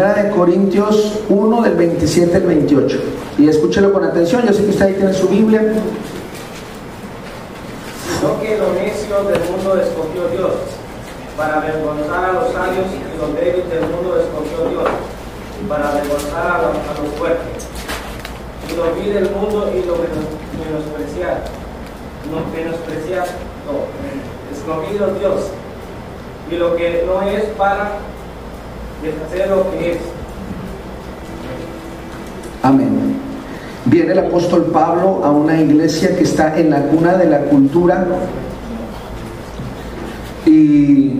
Primera de Corintios 1 del 27 al 28. Y escúchelo con atención, yo sé que usted ahí tiene su Biblia. No que lo necio del mundo escogió Dios, para avergonzar a los sabios y los débiles del mundo escogió Dios, para avergonzar a los, a fuertes. Y lo vi del mundo y lo menos- menospreciar. No menospreciar, no, escogido Dios. Y lo que no es para deshacer lo que es. Amén. Viene el apóstol Pablo a una iglesia que está en la cuna de la cultura y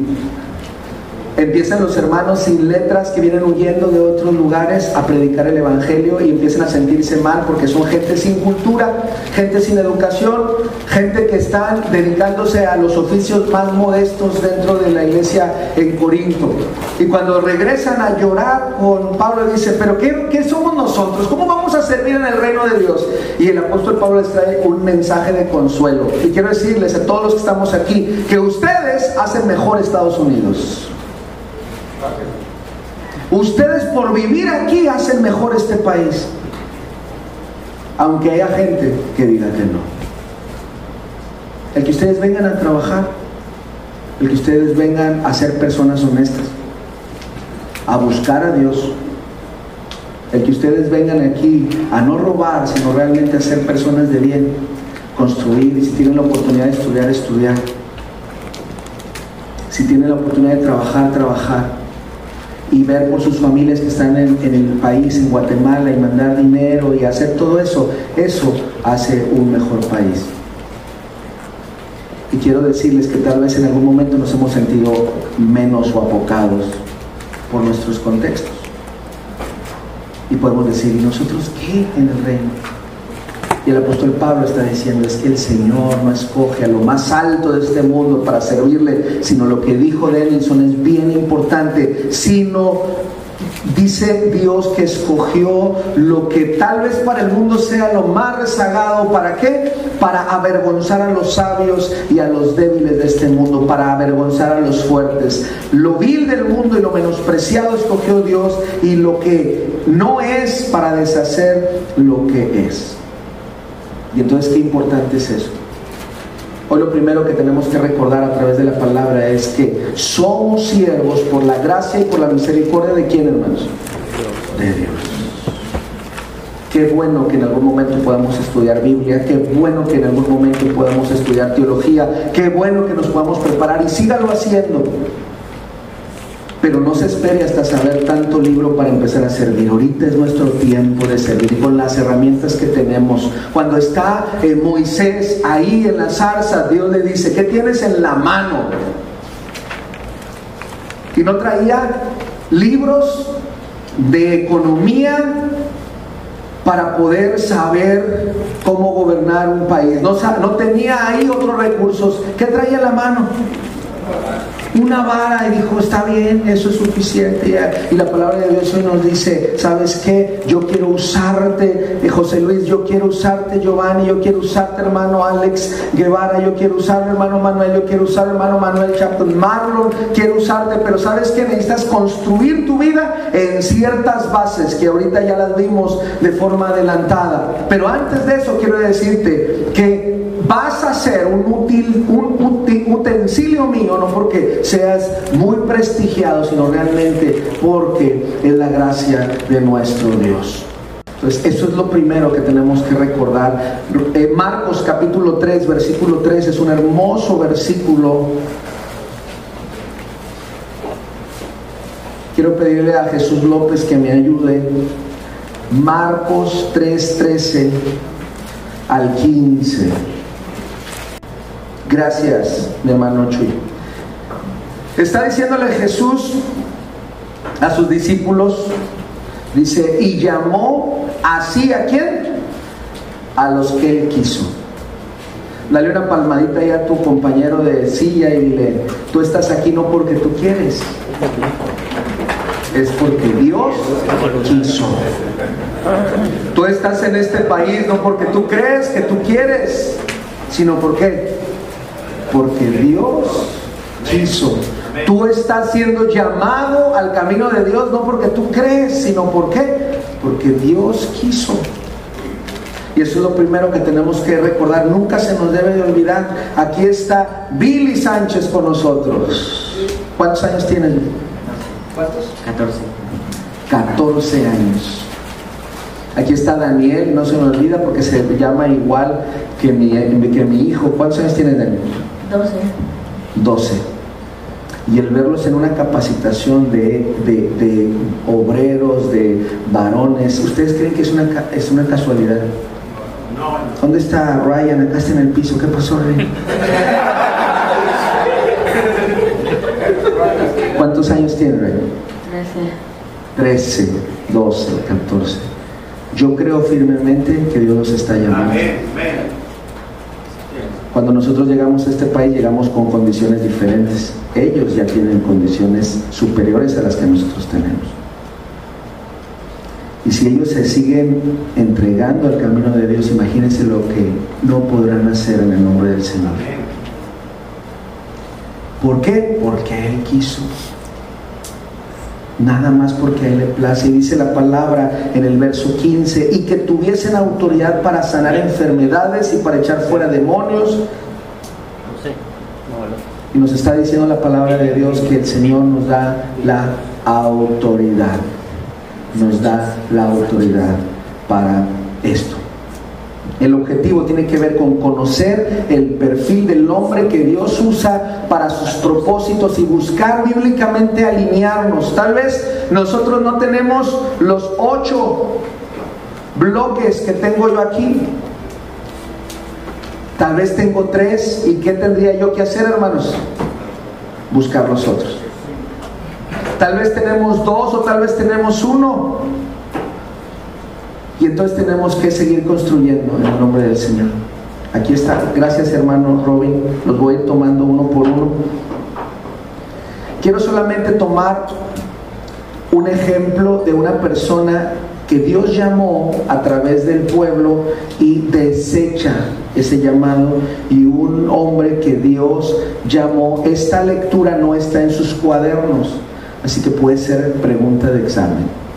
empiezan los hermanos sin letras que vienen huyendo de otros lugares a predicar el Evangelio y empiezan a sentirse mal porque son gente sin cultura, gente sin educación, gente que están dedicándose a los oficios más modestos dentro de la iglesia en Corinto. Y cuando regresan a llorar con Pablo dice, pero ¿qué, qué somos nosotros? ¿Cómo vamos a servir en el reino de Dios? Y el apóstol Pablo les trae un mensaje de consuelo. Y quiero decirles a todos los que estamos aquí que ustedes hacen mejor Estados Unidos. Ustedes por vivir aquí hacen mejor este país. Aunque haya gente que diga que no. El que ustedes vengan a trabajar, el que ustedes vengan a ser personas honestas, a buscar a Dios, el que ustedes vengan aquí a no robar, sino realmente a ser personas de bien, construir y si tienen la oportunidad de estudiar, estudiar. Si tienen la oportunidad de trabajar, trabajar y ver por sus familias que están en, en, el país, en Guatemala, y mandar dinero y hacer todo eso, eso hace un mejor país. Y quiero decirles que tal vez en algún momento nos hemos sentido menos o apocados por nuestros contextos. Y podemos decir, ¿y nosotros qué en el reino? Y el apóstol Pablo está diciendo, es que el Señor no escoge a lo más alto de este mundo para servirle, sino lo que dijo Denison es bien importante, sino dice Dios que escogió lo que tal vez para el mundo sea lo más rezagado, ¿para qué? Para avergonzar a los sabios y a los débiles de este mundo, para avergonzar a los fuertes. Lo vil del mundo y lo menospreciado escogió Dios y lo que no es para deshacer lo que es. Y entonces, ¿qué importante es eso? Hoy lo primero que tenemos que recordar a través de la palabra es que somos siervos por la gracia y por la misericordia de quién, hermanos? De Dios. Qué bueno que en algún momento podamos estudiar Biblia, qué bueno que en algún momento podamos estudiar teología, qué bueno que nos podamos preparar y sígalo haciendo. Pero no se espere hasta saber tanto libro para empezar a servir. Ahorita es nuestro tiempo de servir con las herramientas que tenemos. Cuando está eh, Moisés ahí en la zarza, Dios le dice, ¿qué tienes en la mano? Y no traía libros de economía para poder saber cómo gobernar un país. No, no tenía ahí otros recursos. ¿Qué traía en la mano? Una vara y dijo, está bien, eso es suficiente. Y la palabra de Dios hoy nos dice, ¿sabes qué? Yo quiero usarte, José Luis, yo quiero usarte, Giovanni, yo quiero usarte, hermano Alex Guevara, yo quiero usar, hermano Manuel, yo quiero usar, hermano Manuel Chapton, Marlon, quiero usarte, pero ¿sabes qué? Necesitas construir tu vida en ciertas bases que ahorita ya las vimos de forma adelantada. Pero antes de eso quiero decirte que vas a ser un, útil, un utensilio mío, no porque seas muy prestigiado, sino realmente porque es la gracia de nuestro Dios. Entonces, eso es lo primero que tenemos que recordar. Eh, Marcos capítulo 3, versículo 3 es un hermoso versículo. Quiero pedirle a Jesús López que me ayude. Marcos 3, 13 al 15. Gracias, mi hermano Chuy. Está diciéndole Jesús a sus discípulos, dice, y llamó así a quién? A los que él quiso. Dale una palmadita ahí a tu compañero de silla y dile, tú estás aquí no porque tú quieres, es porque Dios quiso. Tú estás en este país no porque tú crees que tú quieres, sino porque porque Dios quiso. Tú estás siendo llamado al camino de Dios no porque tú crees, sino por qué? Porque Dios quiso. Y eso es lo primero que tenemos que recordar. Nunca se nos debe de olvidar. Aquí está Billy Sánchez con nosotros. ¿Cuántos años tienes? ¿Cuántos? 14. 14 años. Aquí está Daniel, no se me olvida porque se llama igual que mi, que mi hijo. ¿Cuántos años tiene Daniel? 12. 12. Y el verlos en una capacitación de, de- de obreros, de varones, ¿ustedes creen que es una, es una casualidad? ¿Dónde está Ryan? Acá está en el piso. ¿Qué pasó, Ryan? ¿Cuántos años tiene Ryan? 13. 13, 12, 14. Yo creo firmemente que Dios nos está llamando. Cuando nosotros llegamos a este país llegamos con condiciones diferentes. Ellos ya tienen condiciones superiores a las que nosotros tenemos. Y si ellos se siguen entregando al camino de Dios, imagínense lo que no podrán hacer en el nombre del Señor. ¿Por qué? Porque Él quiso. Nada más porque a Él le place. Y dice la palabra en el verso 15, y que tuviesen autoridad para sanar enfermedades y para echar fuera demonios. Y nos está diciendo la palabra de Dios que el Señor nos da la autoridad. Nos da la autoridad para esto. El objetivo tiene que ver con conocer el perfil del hombre que Dios usa para sus propósitos y buscar bíblicamente alinearnos. Tal vez nosotros no tenemos los ocho bloques que tengo yo aquí. Tal vez tengo tres. ¿Y qué tendría yo que hacer, hermanos? Buscar los otros. Tal vez tenemos dos o tal vez tenemos uno. Y entonces tenemos que seguir construyendo en el nombre del Señor. Aquí está. Gracias hermano Robin. Los voy tomando uno por uno. Quiero solamente tomar un ejemplo de una persona que Dios llamó a través del pueblo y desecha ese llamado y un hombre que Dios llamó. Esta lectura no está en sus cuadernos, así que puede ser pregunta de examen.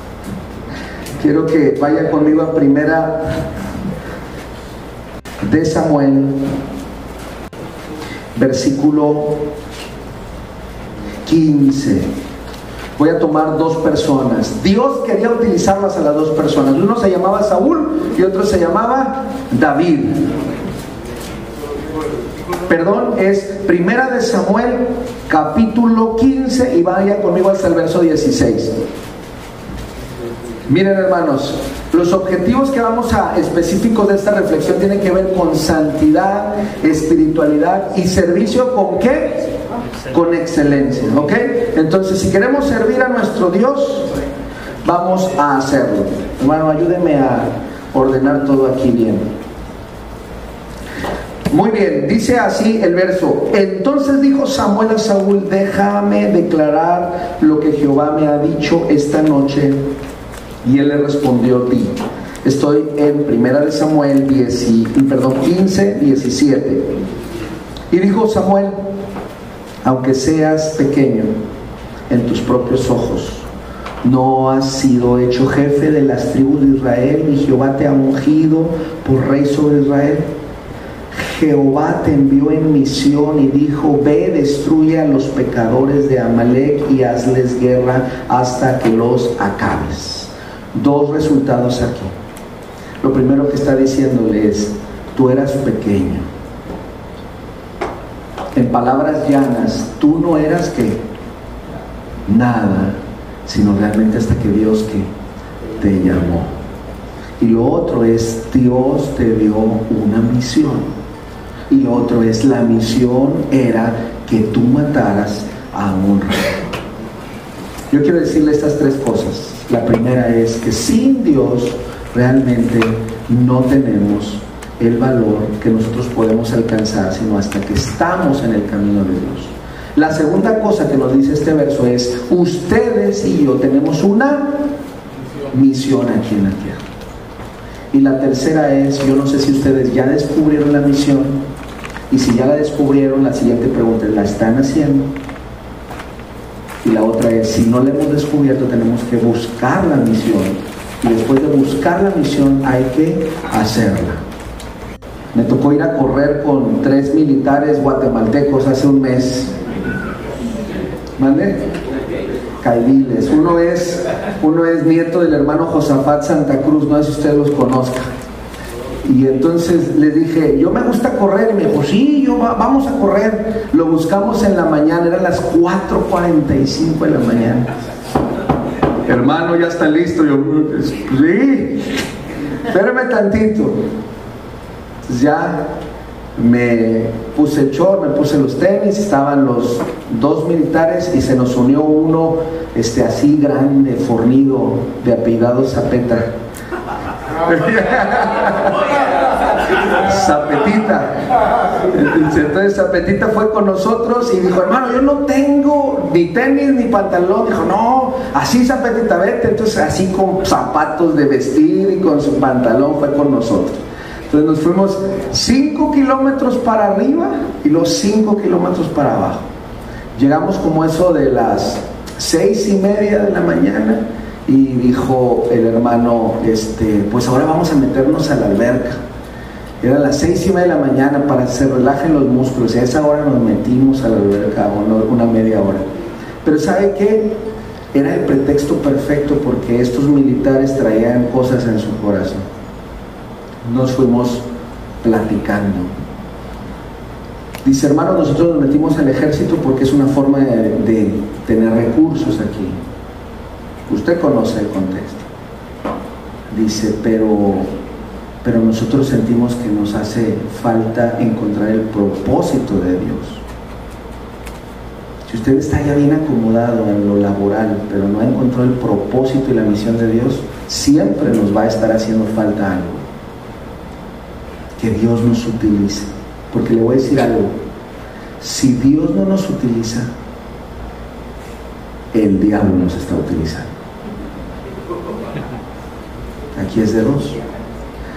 Quiero que vaya conmigo a primera de Samuel, versículo 15. Voy a tomar dos personas. Dios quería utilizarlas a las dos personas. Uno se llamaba Saúl y otro se llamaba David. Perdón, es Primera de Samuel, capítulo 15 y vaya conmigo hasta el verso 16. Miren hermanos, los objetivos que vamos a específicos de esta reflexión tienen que ver con santidad, espiritualidad y servicio con qué? Con excelencia, ¿ok? Entonces, si queremos servir a nuestro Dios, vamos a hacerlo. Hermano, ayúdeme a ordenar todo aquí bien. Muy bien, dice así el verso. Entonces dijo Samuel a Saúl, déjame declarar lo que Jehová me ha dicho esta noche. Y él le respondió, di. Estoy en primera de Samuel 10, y- perdón, 15, 17. Y dijo Samuel, aunque seas pequeño en tus propios ojos, no has sido hecho jefe de las tribus de Israel, y Jehová te ha ungido por rey sobre Israel. Jehová te envió en misión y dijo, ve, destruye a los pecadores de Amalek y hazles guerra hasta que los acabes. Dos resultados aquí. Lo primero que está diciéndole es, tú eras pequeño. En palabras llanas, tú no eras que nada, sino realmente hasta que Dios te llamó. Y lo otro es, Dios te dio una misión. Y lo otro es, la misión era que tú mataras a un rey. Yo quiero decirle estas tres cosas. La primera es que sin Dios realmente no tenemos el valor que nosotros podemos alcanzar, sino hasta que estamos en el camino de Dios. La segunda cosa que nos dice este verso es, ustedes y yo tenemos una misión aquí en la tierra. Y la tercera es, yo no sé si ustedes ya descubrieron la misión, Y si ya la descubrieron, la siguiente pregunta es, ¿la están haciendo? Y la otra es, si no la hemos descubierto, tenemos que buscar la misión. Y después de buscar la misión hay que hacerla. Me tocó ir a correr con tres militares guatemaltecos hace un mes. ¿Mande? Caidiles. Uno es, uno es nieto del hermano Josafat Santa Cruz, no sé si usted los conozca. Y entonces le dije, yo me gusta correr. Y me dijo, sí, yo vamos a correr. Lo buscamos en la mañana, eran las 4.45 de la mañana. Hermano, ya está listo. Yo, sí, espérame tantito. ya me puse el short, me puse los tenis, estaban los dos militares y se nos unió uno este, así grande, fornido, de apellidado Zapeta. Zapetita. Entonces Zapetita fue con nosotros y dijo, hermano, yo no tengo ni tenis ni pantalón. Dijo, no, así Zapetita, vete. Entonces así con zapatos de vestir y con su pantalón fue con nosotros. Entonces nos fuimos 5 kilómetros para arriba y los 5 kilómetros para abajo. Llegamos como eso de las seis y media de la mañana y dijo el hermano, este, pues ahora vamos a meternos a la alberca. Era las seis y media de la mañana para que se relajen los músculos y a esa hora nos metimos a la alberca, una media hora. Pero ¿sabe qué? Era el pretexto perfecto porque estos militares traían cosas en su corazón. Nos fuimos platicando. Dice, hermano, nosotros nos metimos al ejército porque es una forma de tener recursos aquí. Usted conoce el contexto. Dice, pero, pero nosotros sentimos que nos hace falta encontrar el propósito de Dios. Si usted está ya bien acomodado en lo laboral, pero no ha encontrado el propósito y la misión de Dios, siempre nos va a estar haciendo falta algo. Que Dios nos utilice. Porque le voy a decir algo. Si Dios no nos utiliza, el diablo nos está utilizando. Aquí es de dos.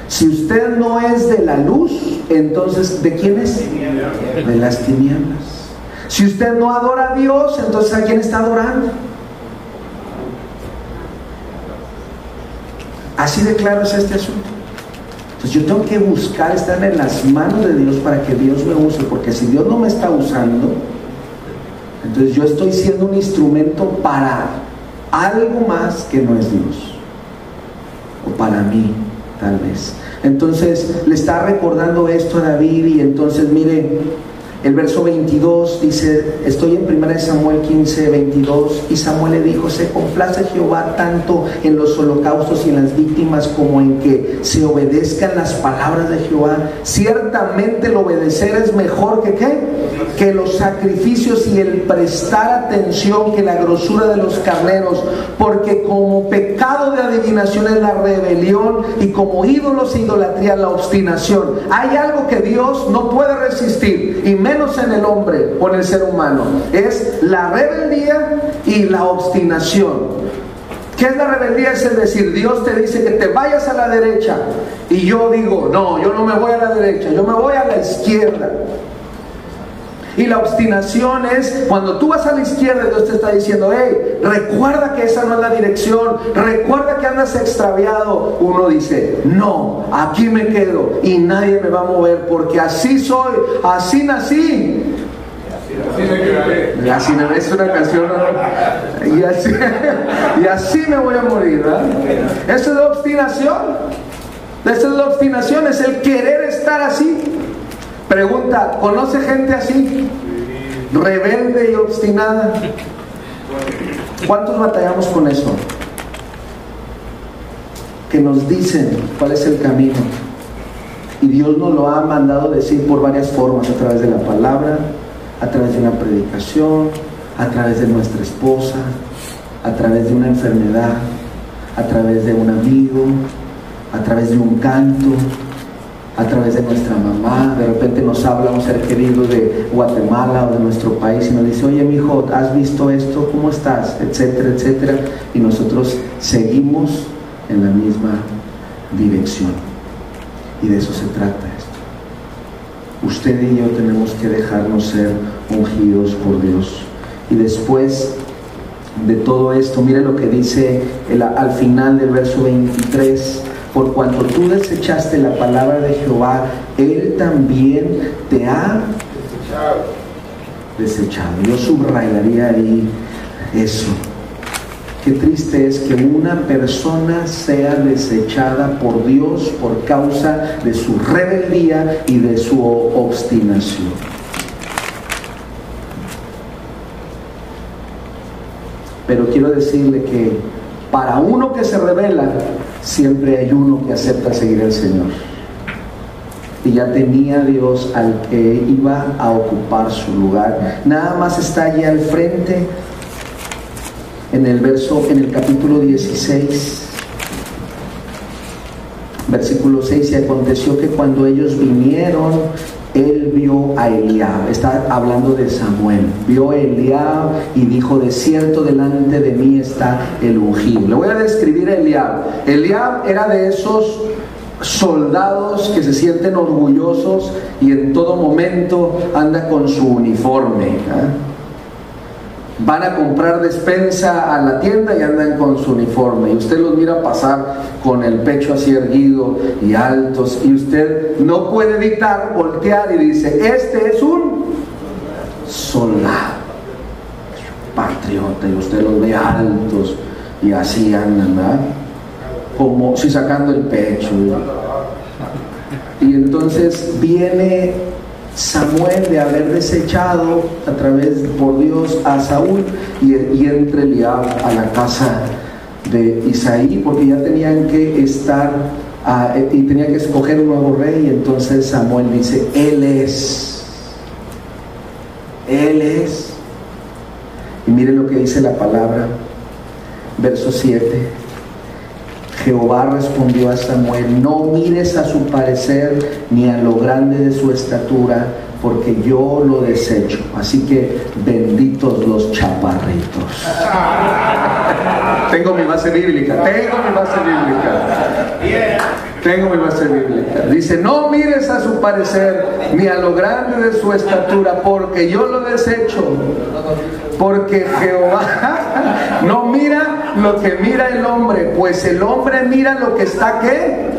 Si usted no es de la luz, entonces ¿de quién es? De las tinieblas. Si usted no adora a Dios, entonces ¿a quién está adorando? Así de claro es este asunto. Entonces yo tengo que buscar estar en las manos de Dios para que Dios me use, porque si Dios no me está usando, entonces yo estoy siendo un instrumento para algo más que no es Dios para mí, tal vez. Entonces le está recordando esto a David y entonces mire, el verso 22 dice, estoy en 1 Samuel 15, 22, y Samuel le dijo, se complace Jehová tanto en los holocaustos y en las víctimas como en que se obedezcan las palabras de Jehová. Ciertamente el obedecer es mejor que qué? Que los sacrificios y el prestar atención que la grosura de los carneros, porque como pecado de adivinación es la rebelión y como ídolos e idolatría la obstinación. Hay algo que Dios no puede resistir y menos en el hombre o en el ser humano, es la rebeldía y la obstinación. ¿Qué es la rebeldía? Es decir, Dios te dice que te vayas a la derecha y yo digo, no, yo no me voy a la derecha, yo me voy a la izquierda. Y la obstinación es cuando tú vas a la izquierda, Dios te está diciendo, hey, recuerda que esa no es la dirección, recuerda que andas extraviado. Uno dice, no, aquí me quedo y nadie me va a mover porque así soy, así nací. Y así me es una canción y así, y así me voy a morir eso es la obstinación. Esa es la obstinación es el querer estar así Pregunta, ¿conoce gente así? Rebelde y obstinada. ¿Cuántos batallamos con eso? Que nos dicen cuál es el camino. Y Dios nos lo ha mandado decir por varias formas, a través de la palabra, a través de una predicación, a través de nuestra esposa, a través de una enfermedad, a través de un amigo, a través de un canto, a través de nuestra mamá, de repente nos habla un ser querido de Guatemala o de nuestro país y nos dice, oye mi hijo, ¿has visto esto? ¿Cómo estás? Etcétera, etcétera. Y nosotros seguimos en la misma dirección. Y de eso se trata esto. usted y yo tenemos que dejarnos ser ungidos por Dios. Y después de todo esto, mire lo que dice al final del verso 23. Por cuanto tú desechaste la palabra de Jehová, Él también te ha desechado. Yo subrayaría ahí eso. Qué triste es que una persona sea desechada por Dios por causa de su rebeldía y de su obstinación. Pero quiero decirle que para uno que se revela, siempre hay uno que acepta seguir al Señor. Y ya tenía Dios al que iba a ocupar su lugar. Nada más está allí al frente en el verso, en el capítulo 16, versículo 6, y aconteció que cuando ellos vinieron, él vio a Eliab, está hablando de Samuel, vio a Eliab y dijo, de cierto delante de mí está el ungido. Le voy a describir a Eliab. Eliab era de esos soldados que se sienten orgullosos y en todo momento anda con su uniforme. ¿eh? Van a comprar despensa a la tienda y andan con su uniforme. Y usted los mira pasar con el pecho así erguido y altos. Y usted no puede evitar voltear y dice, este es un soldado, patriota. Y usted los ve altos y así andan, ¿verdad? Como si sacando el pecho. Y entonces viene Samuel de haber desechado a través por Dios a Saúl y, entre Eliab a la casa de Isaí porque ya tenían que estar ah, y tenía que escoger un nuevo rey. Entonces Samuel dice él es él es y mire lo que dice la palabra verso 7 Jehová respondió a Samuel, no mires a su parecer ni a lo grande de su estatura, porque yo lo desecho. Así que benditos los chaparritos. tengo mi base bíblica, tengo mi base bíblica. Tengo mi base bíblica. Dice, no mires a su parecer ni a lo grande de su estatura, porque yo lo desecho. Porque Jehová no mira lo que mira el hombre, pues el hombre mira lo que está que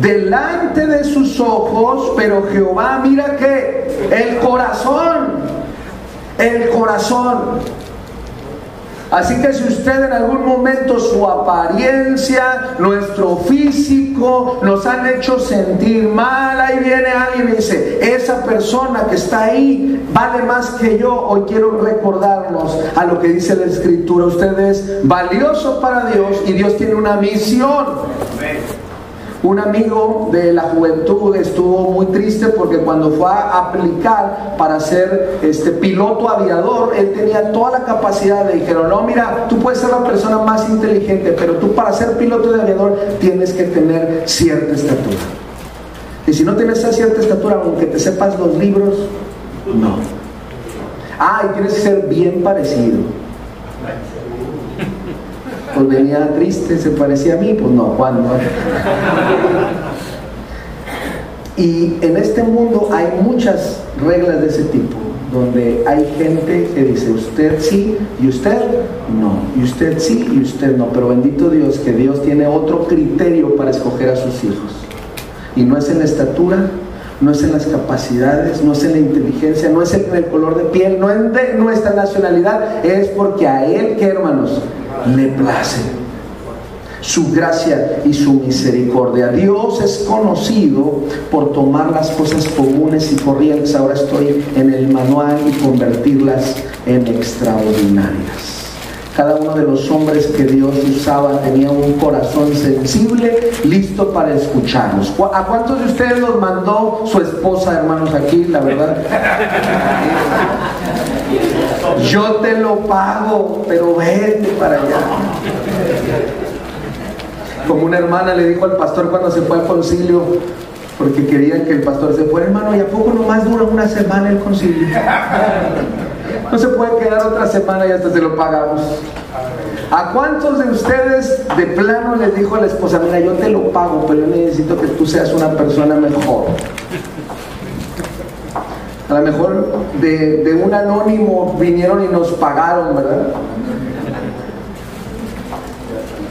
delante de sus ojos, pero Jehová mira que el corazón, el corazón. Así que si usted en algún momento su apariencia, nuestro físico nos han hecho sentir mal, ahí viene alguien y dice, esa persona que está ahí vale más que yo, hoy quiero recordarnos a lo que dice la escritura, usted es valioso para Dios y Dios tiene una misión. Un amigo de la juventud estuvo muy triste porque cuando fue a aplicar para ser este piloto aviador, él tenía toda la capacidad, le dijeron, no, mira, tú puedes ser la persona más inteligente, pero tú para ser piloto de aviador tienes que tener cierta estatura. Y si no tienes esa cierta estatura, aunque te sepas los libros, no. Ah, y tienes que ser bien parecido pues venía triste, se parecía a mí, pues no, Juan no. Y en este mundo hay muchas reglas de ese tipo, donde hay gente que dice usted sí y usted no, y usted sí y usted no, pero bendito Dios que Dios tiene otro criterio para escoger a sus hijos. Y no es en la estatura, no es en las capacidades, no es en la inteligencia, no es en el color de piel, no es de nuestra nacionalidad, es porque a Él, que hermanos, le place su gracia y su misericordia. Dios es conocido por tomar las cosas comunes y corrientes, ahora estoy en el manual, y convertirlas en extraordinarias. Cada uno de los hombres que Dios usaba tenía un corazón sensible, listo para escucharnos. ¿A cuántos de ustedes los mandó su esposa, hermanos, aquí, la verdad? Yo te lo pago, pero vete para allá. Como una hermana le dijo al pastor cuando se fue al concilio, porque querían que el pastor se fuera, hermano, ¿y a poco nomás dura una semana el concilio? No se puede quedar otra semana y hasta se lo pagamos. ¿A cuántos de ustedes de plano les dijo a la esposa, mira, yo te lo pago, pero yo necesito que tú seas una persona mejor? A lo mejor de, un anónimo vinieron y nos pagaron, ¿verdad?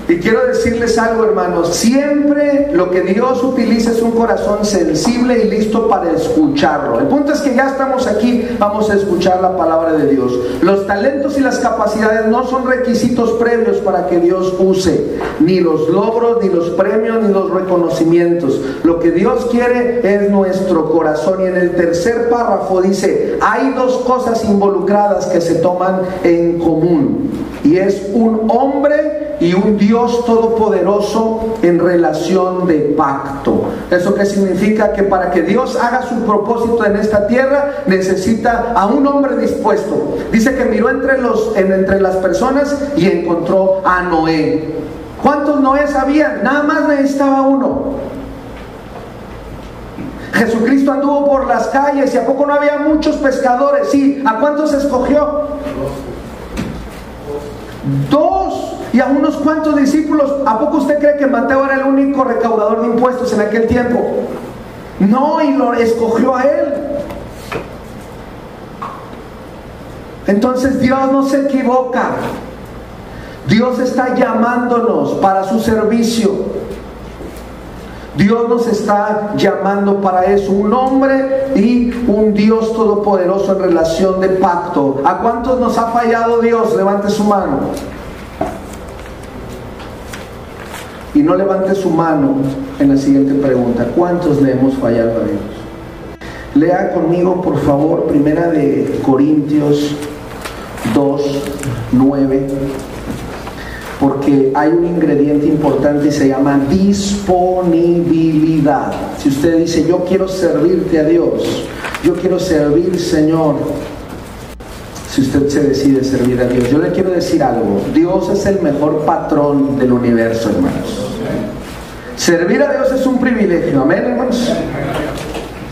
Y quiero decirles algo, hermanos, siempre lo que Dios utiliza es un corazón sensible y listo para escucharlo. El punto es que ya estamos aquí, vamos a escuchar la palabra de Dios. Los talentos y las capacidades no son requisitos previos para que Dios use, ni los logros, ni los premios, ni los reconocimientos. Lo que Dios quiere es nuestro corazón. Y en el tercer párrafo dice, hay dos cosas involucradas que se toman en común. Y es un hombre y un Dios todopoderoso en relación de pacto. ¿Eso qué significa? Que para que Dios haga su propósito en esta tierra necesita a un hombre dispuesto. Dice que miró entre, los, entre las personas y encontró a Noé. ¿Cuántos Noé había? Nada más necesitaba uno. Jesucristo anduvo por las calles y a poco no había muchos pescadores. Sí, ¿a cuántos escogió? Dos y a unos cuantos discípulos. ¿A poco usted cree que Mateo era el único recaudador de impuestos en aquel tiempo? No, y lo escogió a él. Entonces Dios no se equivoca. Dios está llamándonos para su servicio. Dios nos está llamando para eso, un hombre y un Dios todopoderoso en relación de pacto. ¿A cuántos nos ha fallado Dios? Levante su mano. Y no levante su mano en la siguiente pregunta. ¿Cuántos le hemos fallado a Dios? Lea conmigo, por favor, primera de Corintios 2, 9 porque hay un ingrediente importante y se llama disponibilidad. Si usted dice, yo quiero servirte a Dios, yo quiero servir Señor, si usted se decide servir a Dios, yo le quiero decir algo, Dios es el mejor patrón del universo, hermanos. Servir a Dios es un privilegio, amén, hermanos.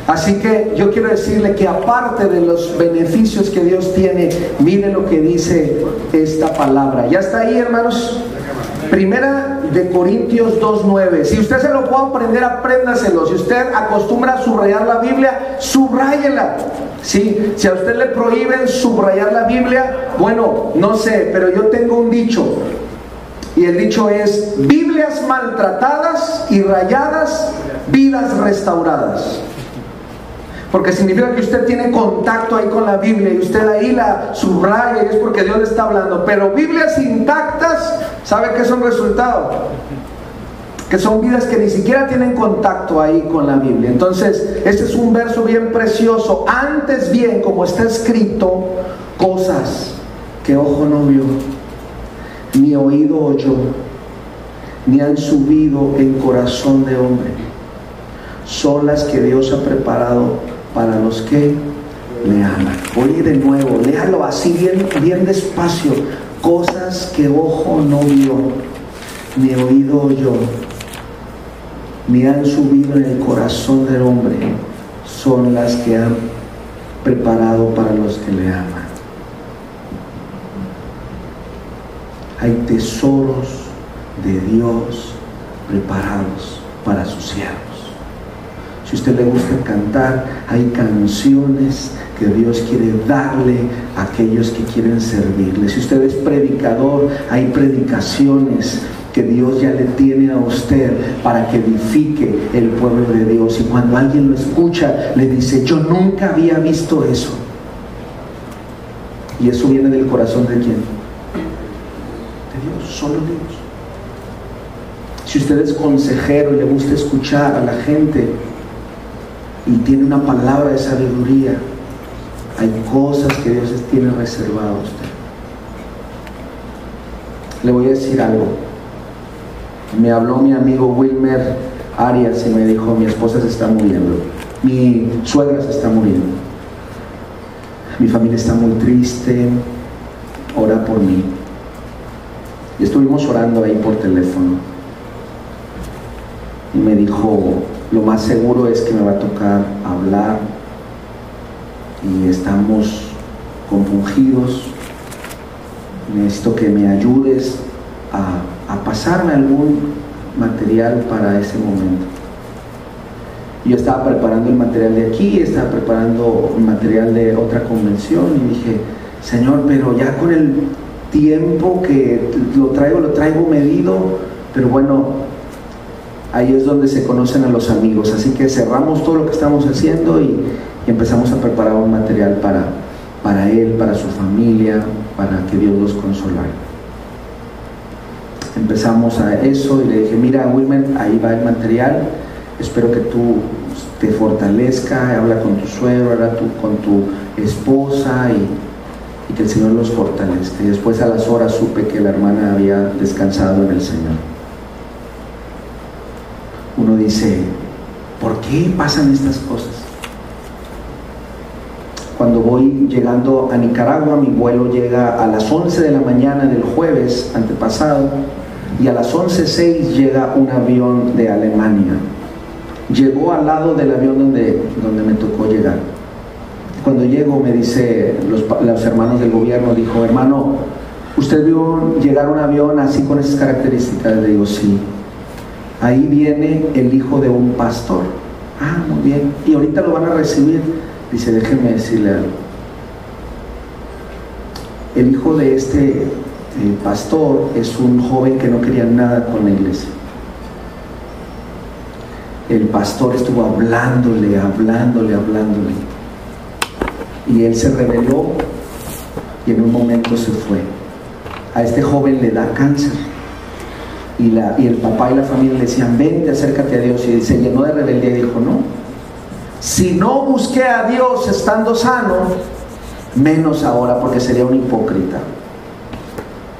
Así que yo quiero decirle que aparte de los beneficios que Dios tiene, mire lo que dice esta palabra. ¿Ya está ahí, hermanos? Primera de Corintios 2.9. Si usted se lo puede aprender, apréndaselo. Si usted acostumbra a subrayar la Biblia, subráyela. ¿Sí? Si a usted le prohíben subrayar la Biblia, bueno, no sé, pero yo tengo un dicho. Y el dicho es, Biblias maltratadas y rayadas, vidas restauradas. Porque significa que usted tiene contacto ahí con la Biblia y usted ahí la subraya y es porque Dios le está hablando. Pero Biblias intactas, ¿sabe qué son resultados? Que son vidas que ni siquiera tienen contacto ahí con la Biblia. Entonces, este es un verso bien precioso. Antes bien, como está escrito, cosas que ojo no vio, ni oído oyó, ni han subido en corazón de hombre. Son las que Dios ha preparado para los que le aman. Oye de nuevo, léalo así bien, bien despacio. Cosas que ojo no vio, ni oído yo, ni han subido en el corazón del hombre, son las que han preparado para los que le aman. Hay tesoros de Dios preparados para sus siervos. Si usted le gusta cantar, hay canciones que Dios quiere darle a aquellos que quieren servirle. Si usted es predicador, hay predicaciones que Dios ya le tiene a usted para que edifique el pueblo de Dios. Y cuando alguien lo escucha, le dice, yo nunca había visto eso. Y eso viene del corazón de quién? De Dios, solo Dios. Si usted es consejero y le gusta escuchar a la gente, y tiene una palabra de sabiduría, hay cosas que Dios tiene reservado a usted. Le voy a decir algo. Me habló mi amigo Wilmer Arias y me dijo, mi esposa se está muriendo, mi suegra se está muriendo, mi familia está muy triste, ora por mí. Y estuvimos orando ahí por teléfono. Y me dijo, lo más seguro es que me va a tocar hablar y estamos compungidos. Necesito que me ayudes a, pasarme algún material para ese momento. Yo estaba preparando el material de aquí, estaba preparando material de otra convención y dije, Señor, pero ya con el tiempo que lo traigo, lo traigo medido, pero bueno, ahí es donde se conocen a los amigos. Así que cerramos todo lo que estamos haciendo y, empezamos a preparar un material para, para él, para su familia, para que Dios los consolara. Empezamos a eso y le dije, mira Wilmer, ahí va el material, espero que tú te fortalezca, habla con tu suegro, habla con tu esposa y y que el Señor los fortalezca. Y después a las horas supe que la hermana había descansado en el Señor. Dice, ¿por qué pasan estas cosas? Cuando voy llegando a Nicaragua, mi vuelo llega a las 11 de la mañana del jueves antepasado y a las 11.06 llega un avión de Alemania. Llegó al lado del avión donde, donde me tocó llegar cuando llego me dice los, hermanos del gobierno, dijo, hermano, ¿usted vio llegar un avión así con esas características? Le digo, sí. Ahí viene el hijo de un pastor. Ah, muy bien. Y ahorita lo van a recibir. Dice, déjeme decirle algo. El hijo de este eh, pastor es un joven que no quería nada con la iglesia. El pastor estuvo hablándole, hablándole, hablándole y él se rebeló y en un momento se fue. A este joven le da cáncer. Y, la, y el papá y la familia le decían, vente, acércate a Dios. Y se llenó de rebeldía y dijo, no. Si no busqué a Dios estando sano, menos ahora porque sería un hipócrita.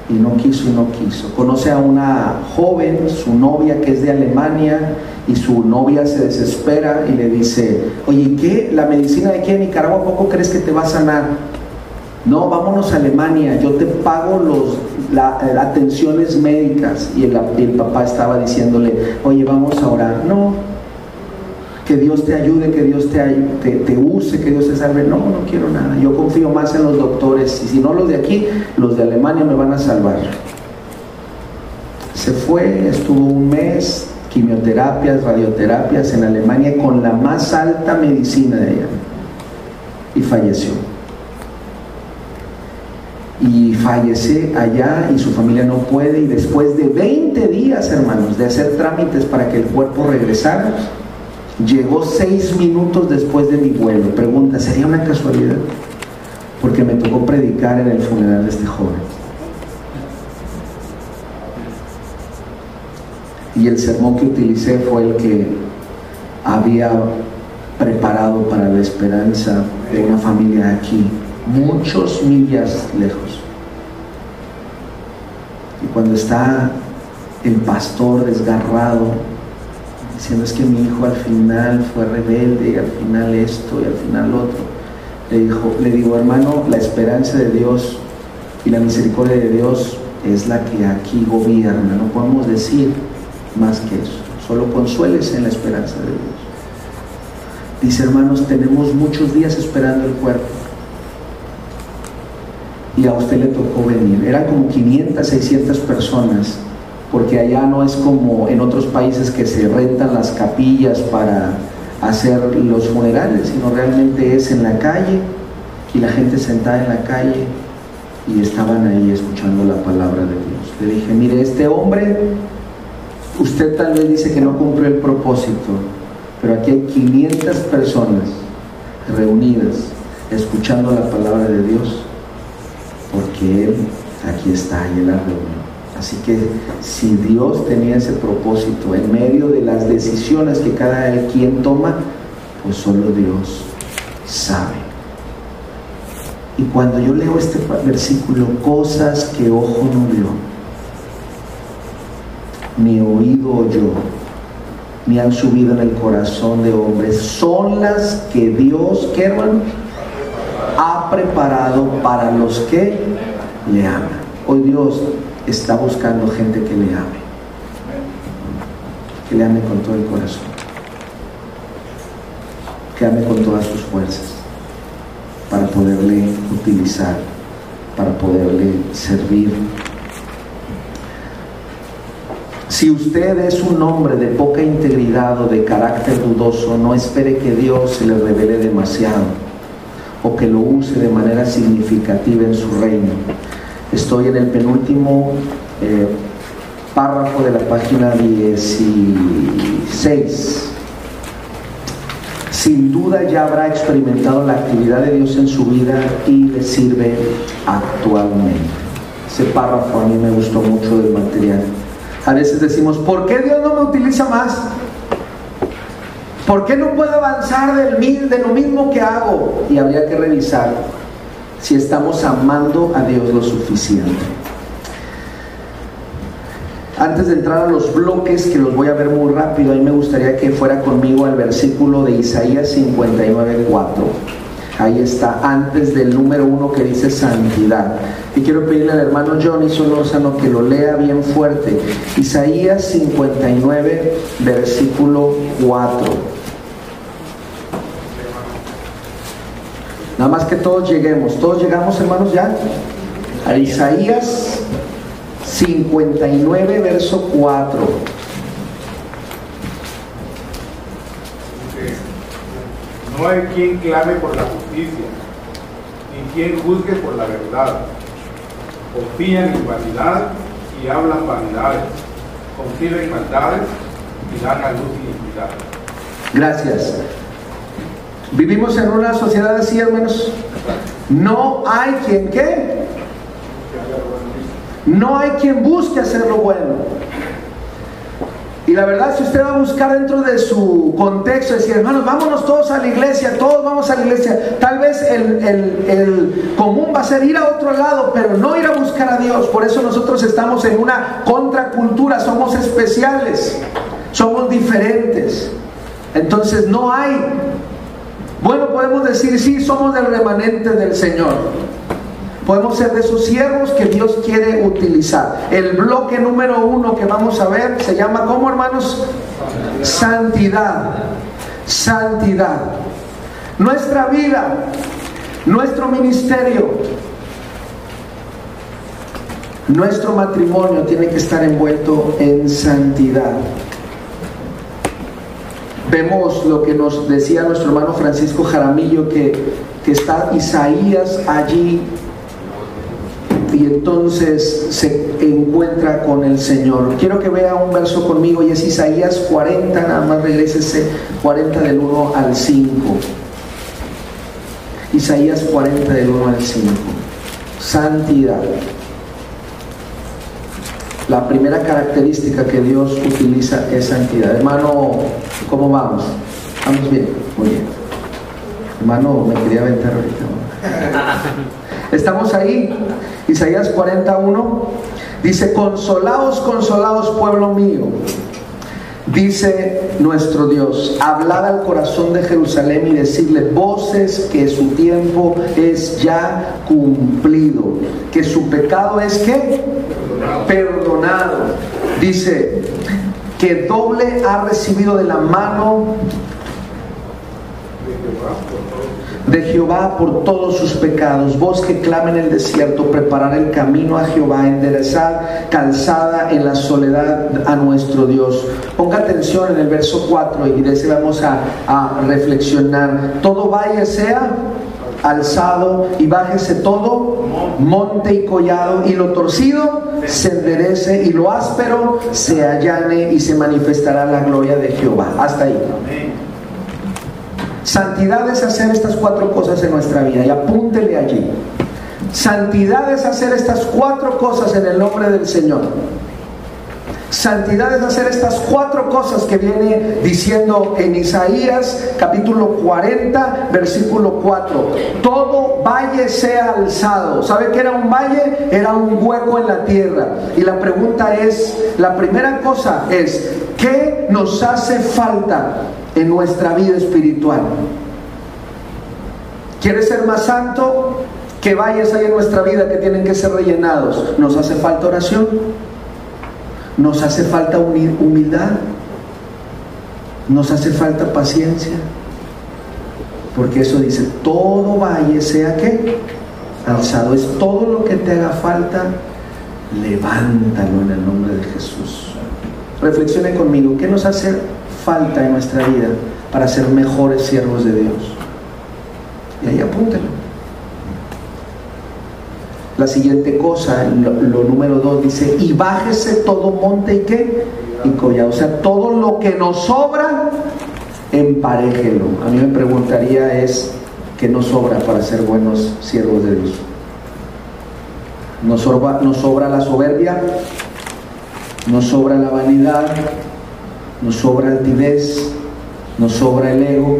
Y no quiso y no quiso. Conoce a una joven, su novia que es de Alemania, y su novia se desespera y le dice, oye, ¿qué? ¿La medicina de aquí en Nicaragua poco crees que te va a sanar? No, vámonos a Alemania, yo te pago los, las eh, atenciones médicas. Y el, papá estaba diciéndole, oye, vamos a orar. No, que Dios te ayude, que Dios te, te, use, que Dios te salve. No, no quiero nada. Yo confío más en los doctores. Y si no los de aquí, los de Alemania me van a salvar. Se fue, estuvo un mes, quimioterapias, radioterapias en Alemania con la más alta medicina de ella. Y falleció. Y fallece allá y su familia no puede. Y después de 20 días, hermanos, de hacer trámites para que el cuerpo regresara, llegó seis minutos después de mi vuelo. Pregunta, ¿sería una casualidad? Porque me tocó predicar en el funeral de este joven. y el sermón que utilicé fue el que había preparado para la esperanza de una familia aquí, muchos millas lejos. Y cuando está el pastor desgarrado, diciendo es que mi hijo al final fue rebelde y al final esto y al final otro, le, dijo, le digo, hermano, la esperanza de Dios y la misericordia de Dios es la que aquí gobierna. No podemos decir más que eso. Solo consueles en la esperanza de Dios. Dice, hermanos, tenemos muchos días esperando el cuerpo. Y a usted le tocó venir. Eran como 500, 600 personas, porque allá no es como en otros países que se rentan las capillas para hacer los funerales, sino realmente es en la calle y la gente sentada en la calle y estaban ahí escuchando la palabra de Dios. Le dije, mire, este hombre Usted tal vez dice que no cumplió el propósito, pero aquí hay 500 personas reunidas escuchando la palabra de Dios, porque Él aquí está y en la reunión. Así que si Dios tenía ese propósito en medio de las decisiones que cada quien toma, pues solo Dios sabe. Y cuando yo leo este versículo, cosas que ojo no vio, ni oído yo, ni han subido en el corazón de hombres, son las que Dios, ¿qué hermano? Preparado para los que le aman. Hoy Dios está buscando gente que le ame, que le ame con todo el corazón, que ame con todas sus fuerzas, para poderle utilizar, para poderle servir. Si usted es un hombre de poca integridad o de carácter dudoso, no espere que Dios se le revele demasiado que lo use de manera significativa en su reino. Estoy en el penúltimo eh, párrafo de la página 16. Sin duda ya habrá experimentado la actividad de Dios en su vida y le sirve actualmente. Ese párrafo a mí me gustó mucho del material. A veces decimos, ¿por qué Dios no me utiliza más? ¿Por qué no puedo avanzar del, de lo mismo que hago? Y habría que revisar si estamos amando a Dios lo suficiente. Antes de entrar a los bloques, que los voy a ver muy rápido, a mí me gustaría que fuera conmigo al versículo de Isaías 59.4. Ahí está, antes del número uno que dice santidad. Y quiero pedirle al hermano Johnny Solórzano que lo lea bien fuerte. Isaías 59, versículo 4. Nada más que todos lleguemos. ¿Todos llegamos, hermanos, ya? A Isaías 59, verso 4. No hay quien clame por la justicia, ni quien juzgue por la verdad. Confían en vanidad y hablan vanidades. Conciben maldades y dan a luz iniquidad. Gracias. Vivimos en una sociedad así, hermanos. No hay quien qué. No hay quien busque hacer lo bueno. Y la verdad, si usted va a buscar dentro de su contexto, decir, hermanos, vámonos todos a la iglesia, todos vamos a la iglesia, tal vez el, el, común va a ser ir a otro lado, pero no ir a buscar a Dios. Por eso nosotros estamos en una contracultura, somos especiales, somos diferentes. Entonces no hay, bueno, podemos decir, sí, somos del remanente del Señor. Podemos ser de esos siervos que Dios quiere utilizar. El bloque número uno que vamos a ver se llama, ¿cómo hermanos? Santidad. Santidad. Nuestra vida, nuestro ministerio, nuestro matrimonio tiene que estar envuelto en santidad. Vemos lo que nos decía nuestro hermano Francisco Jaramillo, que, que está Isaías allí y entonces se encuentra con el Señor. Quiero que vea un verso conmigo y es Isaías 40, nada más regrésese 40 del 1 al 5. Isaías 40 del 1 al 5. Santidad. La primera característica que Dios utiliza es santidad. Hermano, ¿cómo vamos? ¿Vamos bien? Muy bien. Hermano, me quería aventar ahorita. Estamos ahí. Isaías 41 dice, consolaos, consolaos, pueblo mío. Dice nuestro Dios, hablad al corazón de Jerusalén y decirle voces que su tiempo es ya cumplido, que su pecado es que Dice que doble ha recibido de la mano de Jehová por todos sus pecados. Vos que clamen en el desierto, preparar el camino a Jehová, enderezar calzada en la soledad a nuestro Dios. Ponga atención en el verso 4 y de ese vamos a, a reflexionar. Todo valle sea alzado y bájese todo monte y collado y lo torcido se enderece y lo áspero se allane y se manifestará la gloria de Jehová. Hasta ahí. Santidad es hacer estas cuatro cosas en nuestra vida y apúntele allí. Santidad es hacer estas cuatro cosas en el nombre del Señor. Santidad es hacer estas cuatro cosas que viene diciendo en Isaías capítulo 40, versículo 4. Todo valle sea alzado. ¿Sabe qué era un valle? Era un hueco en la tierra. Y la pregunta es, la primera cosa es, ¿qué nos hace falta en nuestra vida espiritual. ¿Quieres ser más santo? Que vayas ahí en nuestra vida que tienen que ser rellenados. ¿Nos hace falta oración? ¿Nos hace falta humildad? ¿Nos hace falta paciencia? Porque eso dice, todo valle sea que alzado. Es todo lo que te haga falta, levántalo en el nombre de Jesús. Reflexione conmigo, ¿qué nos hace falta en nuestra vida para ser mejores siervos de Dios? Y ahí apúntelo. La siguiente cosa, lo, número dos, dice, y bájese todo monte y qué? Y collado. O sea, todo lo que nos sobra, emparejelo. A mí me preguntaría es, ¿qué nos sobra para ser buenos siervos de Dios? Nos sobra, nos sobra la soberbia, nos sobra la vanidad, nos sobra altivez, nos sobra el ego,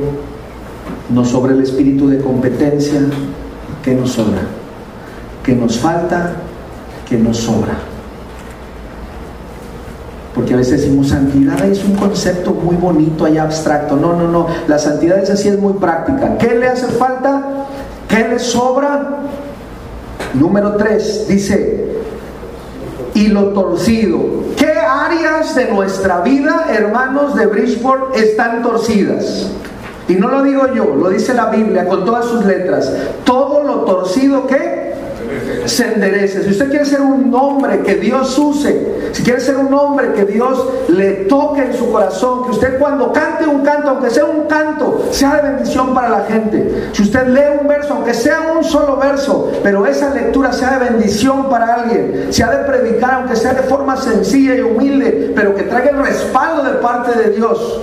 nos sobra el espíritu de competencia. ¿Qué nos sobra? ¿Qué nos falta? ¿Qué nos sobra? Porque a veces decimos santidad es un concepto muy bonito y abstracto. No, no, no. La santidad es así, es muy práctica. ¿Qué le hace falta? ¿Qué le sobra? Número 3 dice, y lo torcido. ¿Qué áreas de nuestra vida, hermanos de Bridgeport, están torcidas? Y no lo digo yo, lo dice la Biblia con todas sus letras. Todo lo torcido que se enderece. Si usted quiere ser un hombre que Dios use, si quiere ser un hombre que Dios le toque en su corazón, que usted cuando cante un canto, aunque sea un canto, sea de bendición para la gente. Si usted lee un verso, aunque sea un solo verso, pero esa lectura sea de bendición para alguien, sea de predicar, aunque sea de forma sencilla y humilde, pero que traiga el respaldo de parte de Dios.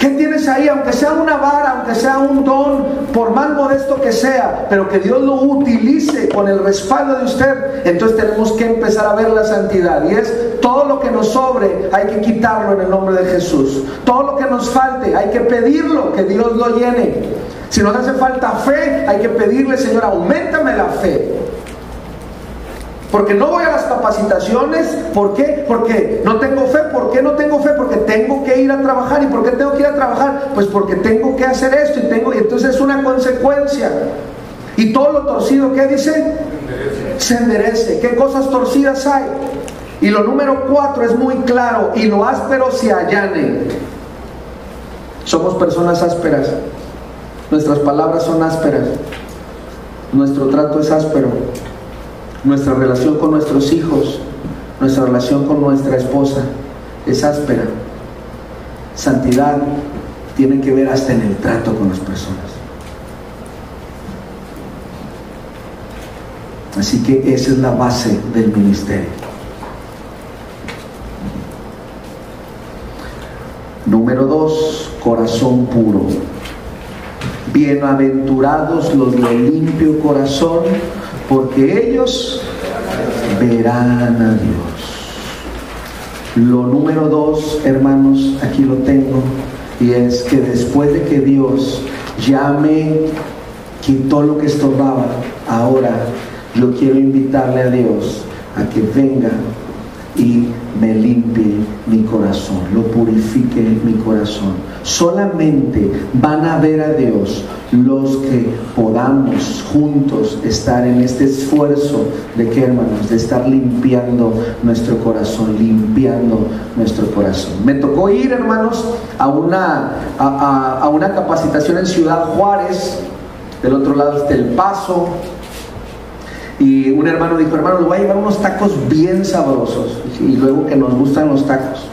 ¿Qué tienes ahí? Aunque sea una vara, aunque sea un don, por más modesto que sea, pero que Dios lo utilice con el respaldo de usted, entonces tenemos que empezar a ver la santidad. Y es todo lo que nos sobre, hay que quitarlo en el nombre de Jesús. Todo lo que nos falte, hay que pedirlo, que Dios lo llene. Si nos hace falta fe, hay que pedirle, Señor, aumentame la fe. Porque no voy a las capacitaciones. ¿Por qué? Porque no tengo fe. ¿Por qué no tengo fe? Porque tengo que ir a trabajar. ¿Y por qué tengo que ir a trabajar? Pues porque tengo que hacer esto y tengo. Y entonces es una consecuencia. Y todo lo torcido, ¿qué dice? Se enderece. ¿Qué cosas torcidas hay? Y lo número cuatro es muy claro. Y lo áspero se allane. Somos personas ásperas. Nuestras palabras son ásperas. Nuestro trato es áspero nuestra relación con nuestros hijos, nuestra relación con nuestra esposa es áspera. Santidad tiene que ver hasta en el trato con las personas. Así que esa es la base del ministerio. Número dos, corazón puro. Bienaventurados los de limpio corazón, porque ellos verán a Dios. Lo número dos, hermanos, aquí lo tengo, y es que después de que Dios ya me quitó lo que estorbaba, ahora yo quiero invitarle a Dios a que venga y me limpie mi corazón, lo purifique mi corazón. Solamente van a ver a Dios los que podamos juntos estar en este esfuerzo de que hermanos, de estar limpiando nuestro corazón, limpiando nuestro corazón. Me tocó ir, hermanos, a una, a, una capacitación en Ciudad Juárez, del otro lado está El Paso, y un hermano dijo, hermano, le voy a llevar unos tacos bien sabrosos. Y luego que nos gustan los tacos.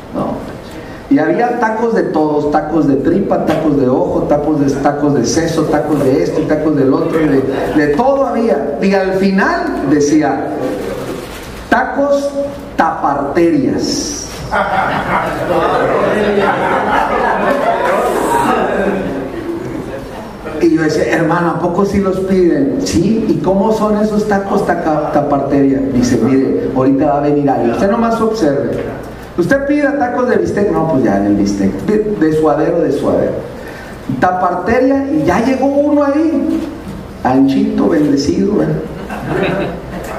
Y había tacos de todos, tacos de tripa, tacos de ojo, tacos de, tacos de seso, tacos de esto, tacos del otro, de, de todo había. Y al final decía, tacos taparterias. Y yo decía, hermano, ¿a poco sí los piden? Sí, ¿y cómo son esos tacos taparteria? Dice, mire, ahorita va a venir alguien. Usted nomás observe. Usted pide tacos de bistec, no, pues ya el bistec. De suadero, de suadero. Taparteria, y ya llegó uno ahí. Anchito, bendecido, ¿eh?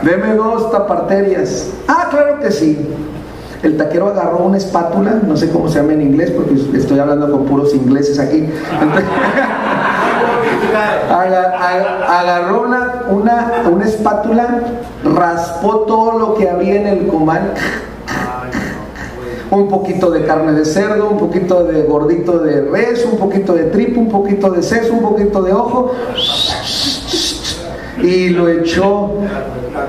Deme dos taparterias. Ah, claro que sí. El taquero agarró una espátula, no sé cómo se llama en inglés, porque estoy hablando con puros ingleses aquí. agarró una, una, espátula, raspó todo lo que había en el comal. Un poquito de carne de cerdo, un poquito de gordito de res, un poquito de tripo, un poquito de seso, un poquito de ojo. y lo echó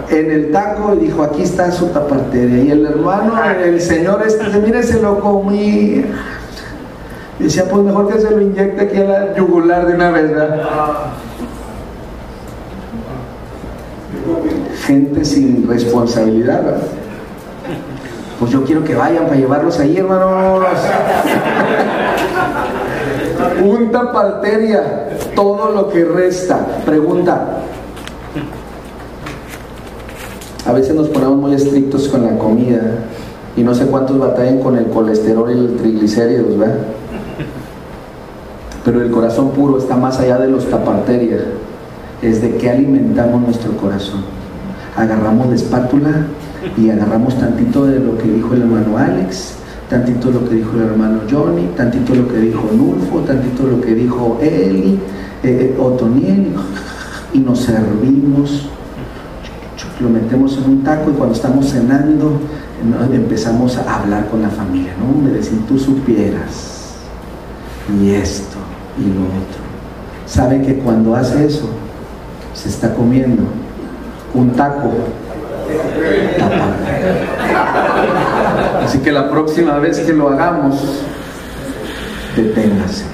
en el taco y dijo, aquí está su taparteria. Y el hermano, el señor este, mire, se lo comí. Y decía, pues mejor que se lo inyecte aquí a la yugular de una vez, ¿verdad? Gente sin responsabilidad, ¿verdad? Pues yo quiero que vayan para llevarlos ahí, hermanos. Un taparteria, todo lo que resta. Pregunta, a veces nos ponemos muy estrictos con la comida y no sé cuántos batallan con el colesterol y el triglicéridos, ¿verdad? Pero el corazón puro está más allá de los taparterias. Es de qué alimentamos nuestro corazón. Agarramos la espátula y agarramos tantito de lo que dijo el hermano Alex, tantito lo que dijo el hermano Johnny, tantito lo que dijo Nulfo, tantito lo que dijo Eli, eh, eh Otoniel, y nos servimos lo metemos en un taco y cuando estamos cenando empezamos a hablar con la familia, ¿no? Me si tú supieras, y esto, y lo otro. Sabe que cuando hace eso, se está comiendo un taco. Así que la próxima vez que lo hagamos, deténgase.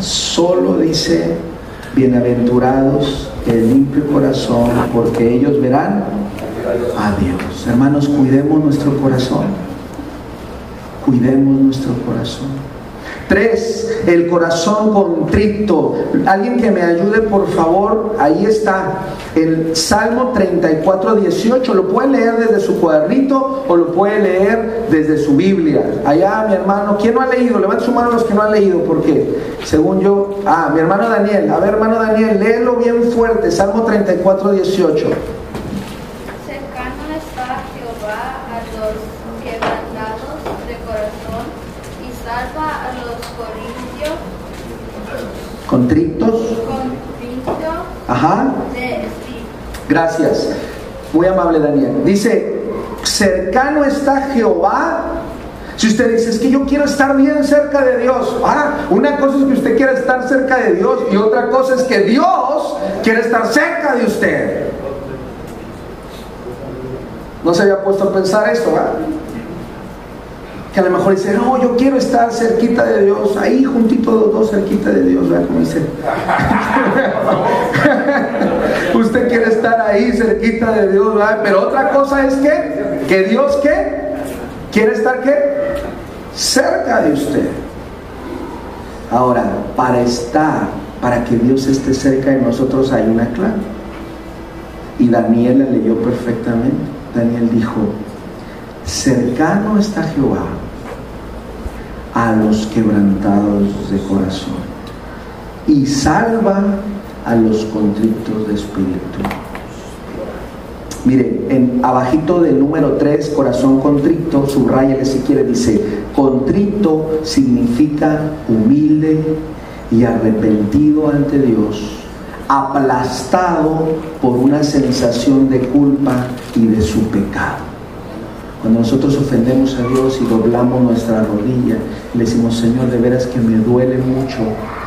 Solo dice, bienaventurados el limpio corazón, porque ellos verán a Dios. Hermanos, cuidemos nuestro corazón. Cuidemos nuestro corazón. Tres, el corazón contrito. Alguien que me ayude, por favor. Ahí está. El Salmo 34, 18. Lo puede leer desde su cuadernito o lo puede leer desde su Biblia. Allá, mi hermano. ¿Quién no ha leído? Levanta su mano los que no han leído. Porque, según yo. Ah, mi hermano Daniel. A ver, hermano Daniel, léelo bien fuerte. Salmo 34, 18. ¿Contrictos? Ajá. Gracias. Muy amable Daniel. Dice, cercano está Jehová. Si usted dice, es que yo quiero estar bien cerca de Dios. Ah, una cosa es que usted quiera estar cerca de Dios y otra cosa es que Dios quiere estar cerca de usted. ¿No se había puesto a pensar esto? ¿verdad? Que a lo mejor dice, no, yo quiero estar cerquita de Dios, ahí juntito los dos cerquita de Dios, ¿verdad? Como dice. Usted quiere estar ahí cerquita de Dios, ¿verdad? Pero otra cosa es que, que Dios qué? Quiere estar qué? Cerca de usted. Ahora, para estar, para que Dios esté cerca de nosotros hay una clave. Y Daniel la leyó perfectamente. Daniel dijo, cercano está Jehová a los quebrantados de corazón y salva a los contritos de espíritu. Mire, en abajito del número 3, corazón contrito, subrayale si quiere, dice, contrito significa humilde y arrepentido ante Dios, aplastado por una sensación de culpa y de su pecado. Cuando nosotros ofendemos a Dios y doblamos nuestra rodilla y le decimos, Señor, de veras que me duele mucho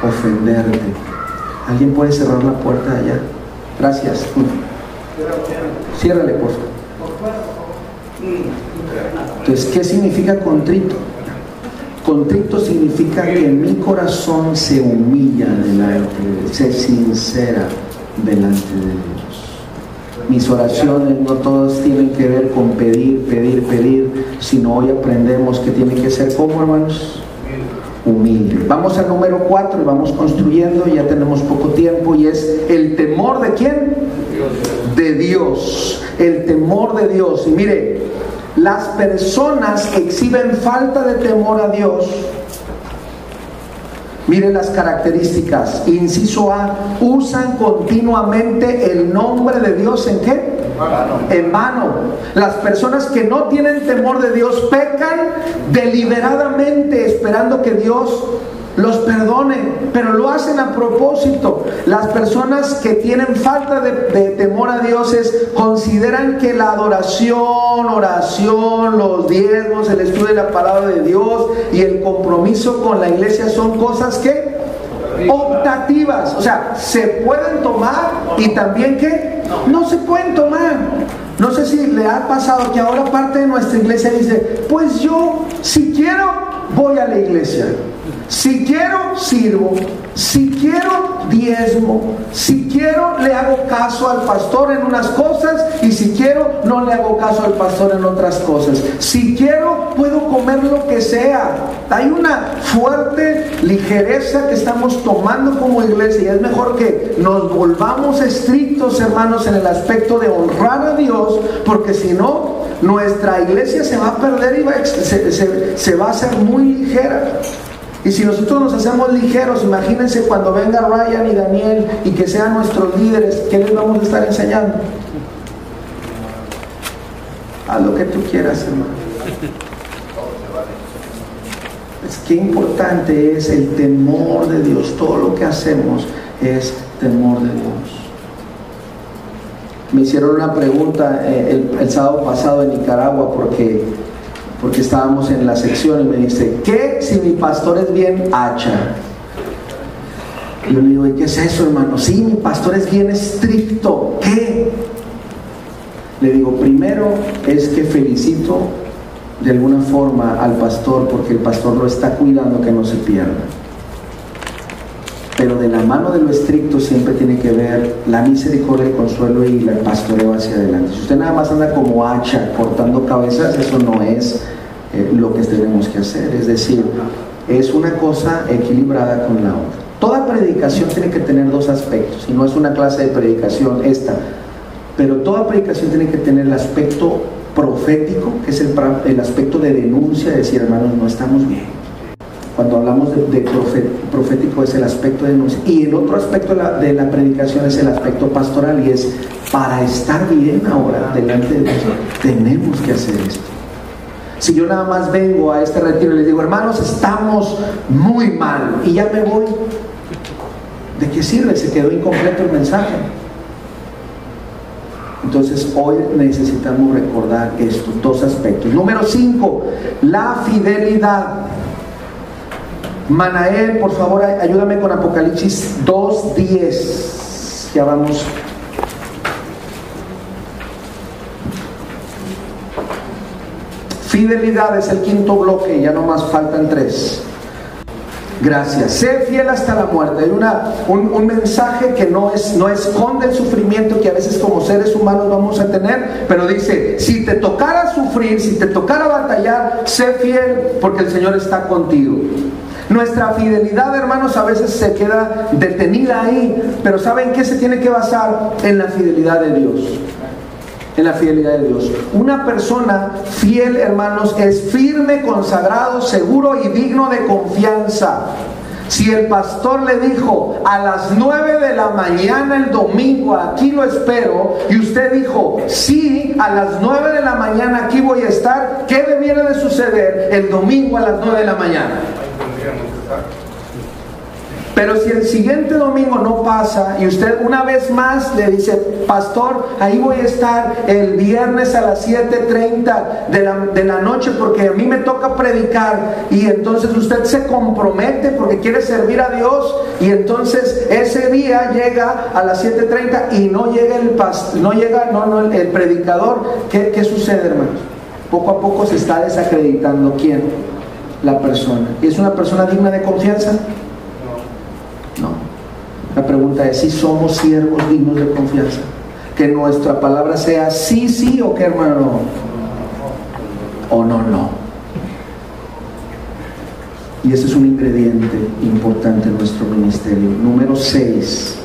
ofenderte. ¿Alguien puede cerrar la puerta allá? Gracias. Ciérrale, por favor. Entonces, ¿qué significa contrito? Contrito significa que mi corazón se humilla delante de se sincera delante de Dios. Mis oraciones no todas tienen que ver con pedir, sino hoy aprendemos que tiene que ser como hermanos humilde. Vamos al número 4 y vamos construyendo, ya tenemos poco tiempo y es el temor de quién? De Dios. El temor de Dios. Y mire, las personas que exhiben falta de temor a Dios Miren las características. Inciso A, usan continuamente el nombre de Dios en qué? En vano. Las personas que no tienen temor de Dios pecan deliberadamente esperando que Dios los perdonen, pero lo hacen a propósito. Las personas que tienen falta de, temor a Dios consideran que la adoración, oración, los diezmos, el estudio de la palabra de Dios y el compromiso con la iglesia son cosas que optativas. O sea, se pueden tomar y también que no se pueden tomar. No sé si le ha pasado que ahora parte de nuestra iglesia dice, pues yo si quiero voy a la iglesia. Si quiero, sirvo. Si quiero, diezmo. Si quiero, le hago caso al pastor en unas cosas. Y si quiero, no le hago caso al pastor en otras cosas. Si quiero, puedo comer lo que sea. Hay una fuerte ligereza que estamos tomando como iglesia. Y es mejor que nos volvamos estrictos, hermanos, en el aspecto de honrar a Dios. Porque si no, nuestra iglesia se va a perder y va se, se va a hacer muy ligera. Y si nosotros nos hacemos ligeros, imagínense cuando venga Ryan y Daniel y que sean nuestros líderes, ¿qué les vamos a estar enseñando? Haz lo que tú quieras, hermano. Es que importante es el temor de Dios. Todo lo que hacemos es temor de Dios. Me hicieron una pregunta eh, el sábado pasado en Nicaragua porque porque estábamos en la sección y me dice, ¿qué si mi pastor es bien hacha? Y yo le digo, ¿y qué es eso, hermano? Sí, mi pastor es bien estricto. ¿Qué? Le digo, primero es que felicito de alguna forma al pastor porque el pastor lo está cuidando que no se pierda. Pero de la mano de lo estricto siempre tiene que ver la misericordia, el consuelo y el pastoreo hacia adelante. Si usted nada más anda como hacha cortando cabezas, eso no es eh, lo que tenemos que hacer. Es decir, es una cosa equilibrada con la otra. Toda predicación tiene que tener dos aspectos, y no es una clase de predicación esta, pero toda predicación tiene que tener el aspecto profético, que es el, aspecto de denuncia, de decir, hermanos, no estamos bien cuando hablamos de, profético es el aspecto de denuncia. Y el otro aspecto de la, predicación es el aspecto pastoral y es para estar bien ahora delante de Dios, tenemos que hacer esto. Si yo nada más vengo a este retiro y les digo, hermanos, estamos muy mal y ya me voy, ¿de qué sirve? Se quedó incompleto el mensaje. Entonces hoy necesitamos recordar estos dos aspectos. Número cinco, la fidelidad. Manael, por favor, ayúdame con Apocalipsis 2.10. Ya vamos. Fidelidad es el quinto bloque, ya no más faltan tres. Gracias. Sé fiel hasta la muerte. Hay una, un, mensaje que no, es, no esconde el sufrimiento que a veces como seres humanos vamos a tener, pero dice, si te tocara sufrir, si te tocara batallar, sé fiel porque el Señor está contigo. Nuestra fidelidad, hermanos, a veces se queda detenida ahí, pero ¿saben qué se tiene que basar? En la fidelidad de Dios. En la fidelidad de Dios. Una persona fiel, hermanos, es firme, consagrado, seguro y digno de confianza. Si el pastor le dijo a las 9 de la mañana el domingo, aquí lo espero, y usted dijo, sí, a las 9 de la mañana aquí voy a estar, ¿qué debiera de suceder el domingo a las 9 de la mañana? Pero si el siguiente domingo no pasa y usted una vez más le dice, pastor, ahí voy a estar el viernes a las 7.30 de la, de la noche porque a mí me toca predicar y entonces usted se compromete porque quiere servir a Dios y entonces ese día llega a las 7.30 y no llega el no llega no, no, el predicador, ¿Qué, ¿qué sucede hermanos? Poco a poco se está desacreditando quién la persona. ¿Y es una persona digna de confianza? La pregunta es si somos siervos dignos de confianza. Que nuestra palabra sea sí, sí o qué hermano. O no, no. Y ese es un ingrediente importante en nuestro ministerio. Número 6.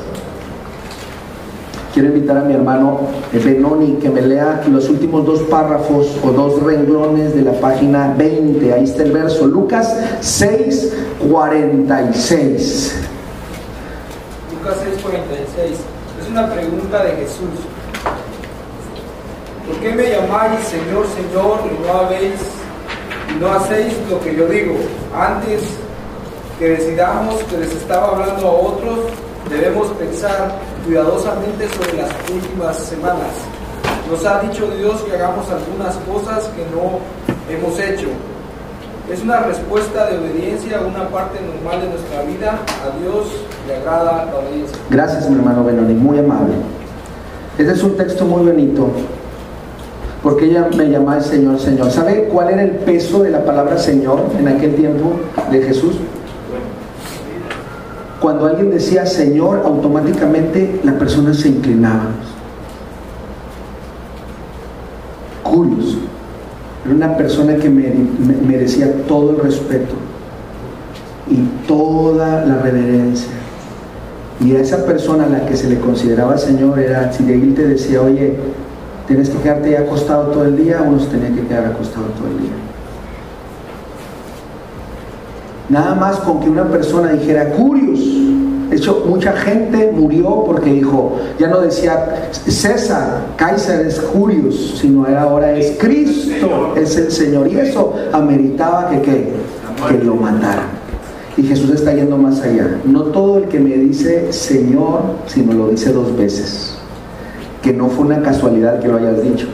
Quiero invitar a mi hermano Benoni que me lea los últimos dos párrafos o dos renglones de la página 20. Ahí está el verso. Lucas 6, 46. Lucas 6, 46. Es una pregunta de Jesús. ¿Por qué me llamáis Señor, Señor y no habéis y no hacéis lo que yo digo? Antes que decidamos que les estaba hablando a otros, debemos pensar cuidadosamente sobre las últimas semanas. Nos ha dicho Dios que hagamos algunas cosas que no hemos hecho. Es una respuesta de obediencia a una parte normal de nuestra vida. A Dios Gracias, mi hermano Benoni, muy amable. Este es un texto muy bonito, porque ella me llama el Señor, Señor. ¿Sabe cuál era el peso de la palabra Señor en aquel tiempo de Jesús? Cuando alguien decía Señor, automáticamente la persona se inclinaba. Curioso. Era una persona que merecía todo el respeto y toda la reverencia. Y a esa persona a la que se le consideraba Señor era, si de él te decía, oye, tienes que quedarte acostado todo el día, uno se tenía que quedar acostado todo el día. Nada más con que una persona dijera, Curios, de hecho, mucha gente murió porque dijo, ya no decía César, Kaiser es Curios, sino ahora es Cristo, es el Señor. Y eso ameritaba que, que lo mataran. Y Jesús está yendo más allá. No todo el que me dice Señor, sino lo dice dos veces. Que no fue una casualidad que lo hayas dicho,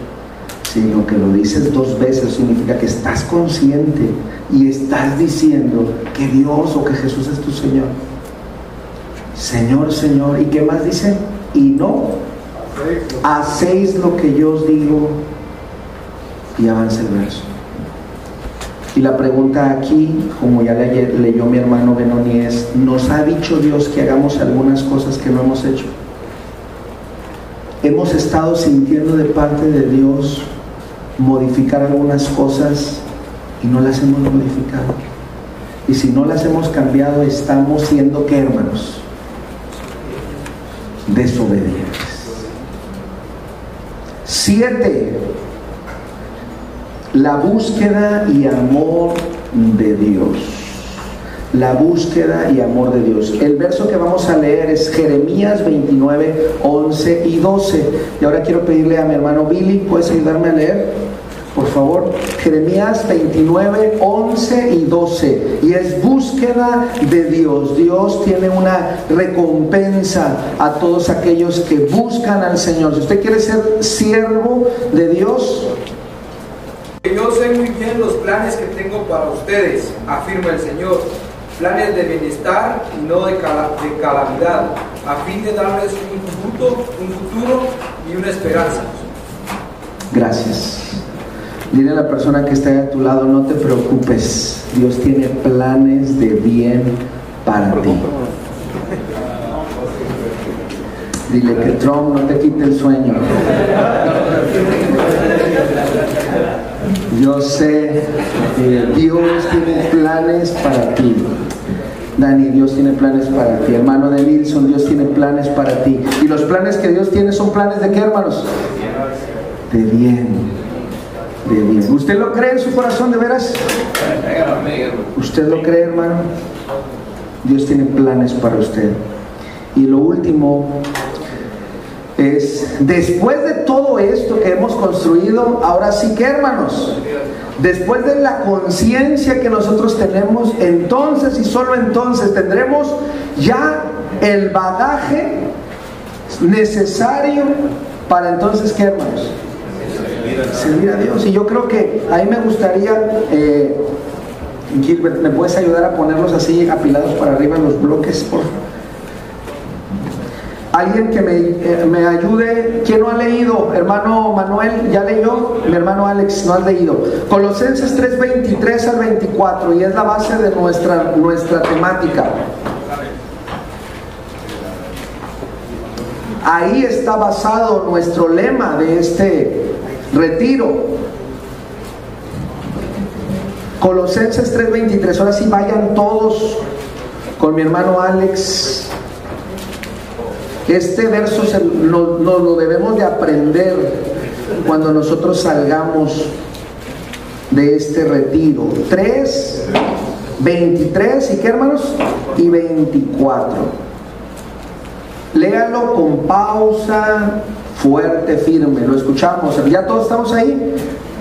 sino que lo dices dos veces significa que estás consciente y estás diciendo que Dios o que Jesús es tu Señor. Señor, Señor. ¿Y qué más dice? Y no. Hacéis lo que yo os digo. Y avanza el verso. Y la pregunta aquí, como ya leyó mi hermano Benoni, es, ¿nos ha dicho Dios que hagamos algunas cosas que no hemos hecho? Hemos estado sintiendo de parte de Dios modificar algunas cosas y no las hemos modificado. Y si no las hemos cambiado, estamos siendo que hermanos? desobedientes. Siete, la búsqueda y amor de Dios. La búsqueda y amor de Dios. El verso que vamos a leer es Jeremías 29, 11 y 12. Y ahora quiero pedirle a mi hermano Billy, ¿puedes ayudarme a leer? por favor, Jeremías 29, 11 y 12. Y es búsqueda de Dios. Dios tiene una recompensa a todos aquellos que buscan al Señor. Si usted quiere ser siervo de Dios, yo sé muy bien los planes que tengo para ustedes, afirma el Señor. Planes de bienestar y no de, calamidad, a fin de darles un futuro, un futuro y una esperanza. Gracias. Dile a la persona que está a tu lado, no te preocupes, Dios tiene planes de bien para ti. Dile que Trump no te quite el sueño. Yo sé Dios tiene planes para ti. Dani, Dios tiene planes para ti. Hermano de Wilson, Dios tiene planes para ti. Y los planes que Dios tiene son planes de qué, hermanos? De bien ¿Usted lo cree en su corazón de veras? ¿Usted lo cree, hermano? Dios tiene planes para usted. Y lo último es, después de todo esto que hemos construido, ahora sí que, hermanos, después de la conciencia que nosotros tenemos, entonces y solo entonces tendremos ya el bagaje necesario para entonces, ¿qué, hermanos? servir a Dios. Y yo creo que ahí me gustaría, eh, Gilbert, ¿me puedes ayudar a ponerlos así apilados para arriba en los bloques, por Alguien que me, eh, me, ayude, ¿quién no ha leído? Hermano Manuel, ¿ya leyó? Mi hermano Alex no ha leído. Colosenses 3, 23 al 24 y es la base de nuestra, nuestra temática. Ahí está basado nuestro lema de este retiro. Colosenses 3:23, ahora sí vayan todos con mi hermano Alex. Este verso nos, lo debemos de aprender cuando nosotros salgamos de este retiro. 3, 23 y qué hermanos? Y 24. Léalo con pausa, fuerte, firme. Lo escuchamos. ¿Ya todos estamos ahí?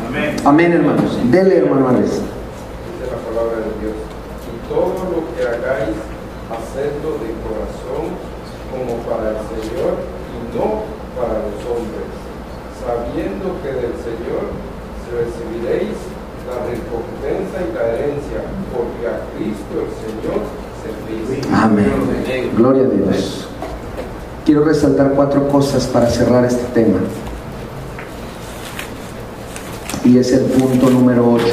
Amén. Amén, hermanos. Dele, hermano Alex. Dice la palabra de Dios. Y todo lo que hagáis, hacedlo de corazón como para Señor y no para los hombres, sabiendo que del Señor recibiréis la recompensa y la herencia, porque a Cristo el Señor servís. Amén. Gloria a Dios. Quiero resaltar cuatro cosas para cerrar este tema. Y es el punto número 8.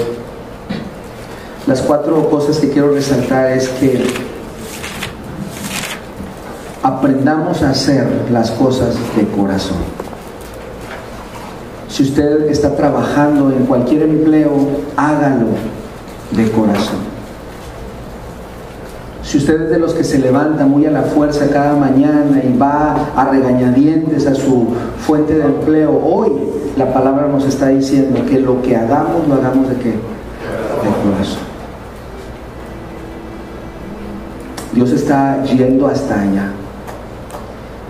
Las cuatro cosas que quiero resaltar es que aprendamos a hacer las cosas de corazón. Si usted está trabajando en cualquier empleo, hágalo de corazón. Si usted es de los que se levanta muy a la fuerza cada mañana y va a regañadientes a su fuente de empleo, hoy la palabra nos está diciendo que lo que hagamos lo hagamos de qué? De corazón. Dios está yendo hasta allá.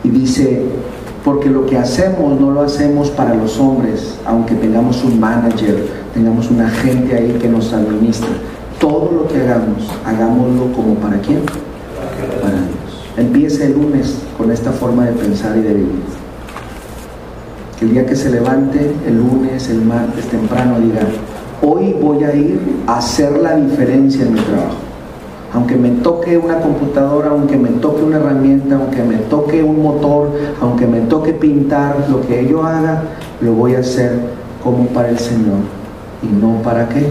Y dice, porque lo que hacemos no lo hacemos para los hombres, aunque tengamos un manager, tengamos una gente ahí que nos administra. Todo lo que hagamos, hagámoslo como para quién? Para Dios. Empiece el lunes con esta forma de pensar y de vivir. El día que se levante, el lunes, el martes, temprano, diga, hoy voy a ir a hacer la diferencia en mi trabajo aunque me toque una computadora, aunque me toque una herramienta, aunque me toque un motor, aunque me toque pintar, lo que yo haga, lo voy a hacer como para el Señor y no para qué,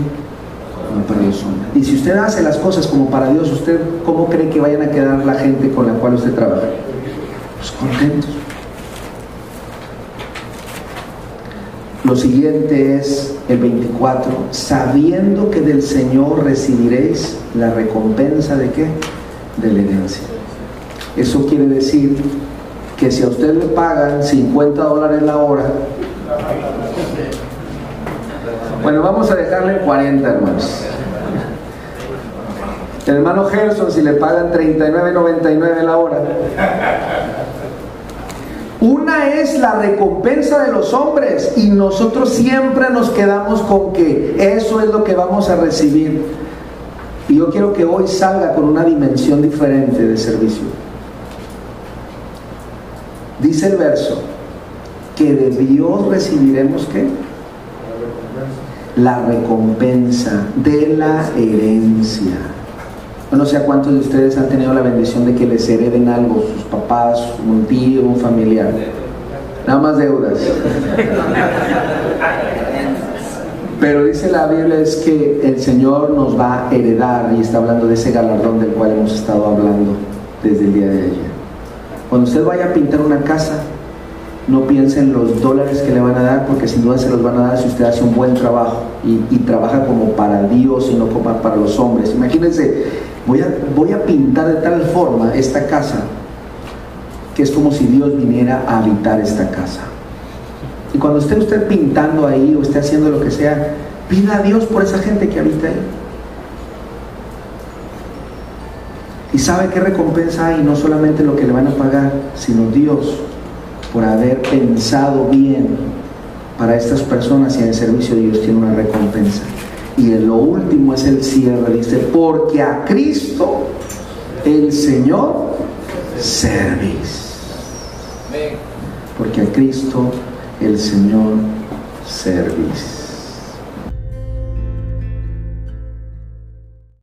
como para los hombres. Y si usted hace las cosas como para Dios, ¿usted cómo cree que vayan a quedar la gente con la cual usted trabaja? Pues contentos. Lo siguiente es el 24, sabiendo que del Señor recibiréis la recompensa de qué? De la herencia. Eso quiere decir que si a usted le pagan 50 dólares la hora, bueno, vamos a dejarle 40 hermanos. El hermano Gerson, si le pagan 39.99 la hora, una es la recompensa de los hombres y nosotros siempre nos quedamos con que eso es lo que vamos a recibir. Y yo quiero que hoy salga con una dimensión diferente de servicio. Dice el verso, que de Dios recibiremos qué? La recompensa de la herencia no sé a cuántos de ustedes han tenido la bendición de que les hereden algo, sus papás, un tío, un familiar. Nada más deudas. Pero dice la Biblia es que el Señor nos va a heredar y está hablando de ese galardón del cual hemos estado hablando desde el día de ayer. Cuando usted vaya a pintar una casa, no piense en los dólares que le van a dar, porque sin duda se los van a dar si usted hace un buen trabajo y, y trabaja como para Dios y no como para los hombres. Imagínense Voy a, pintar de tal forma esta casa que es como si Dios viniera a habitar esta casa. Y cuando esté usted pintando ahí o esté haciendo lo que sea, pida a Dios por esa gente que habita ahí. Y sabe qué recompensa hay, no solamente lo que le van a pagar, sino Dios por haber pensado bien para estas personas y en el servicio de Dios tiene una recompensa. Y lo último es el cierre, dice, porque a Cristo el Señor servís. Porque a Cristo el Señor servís.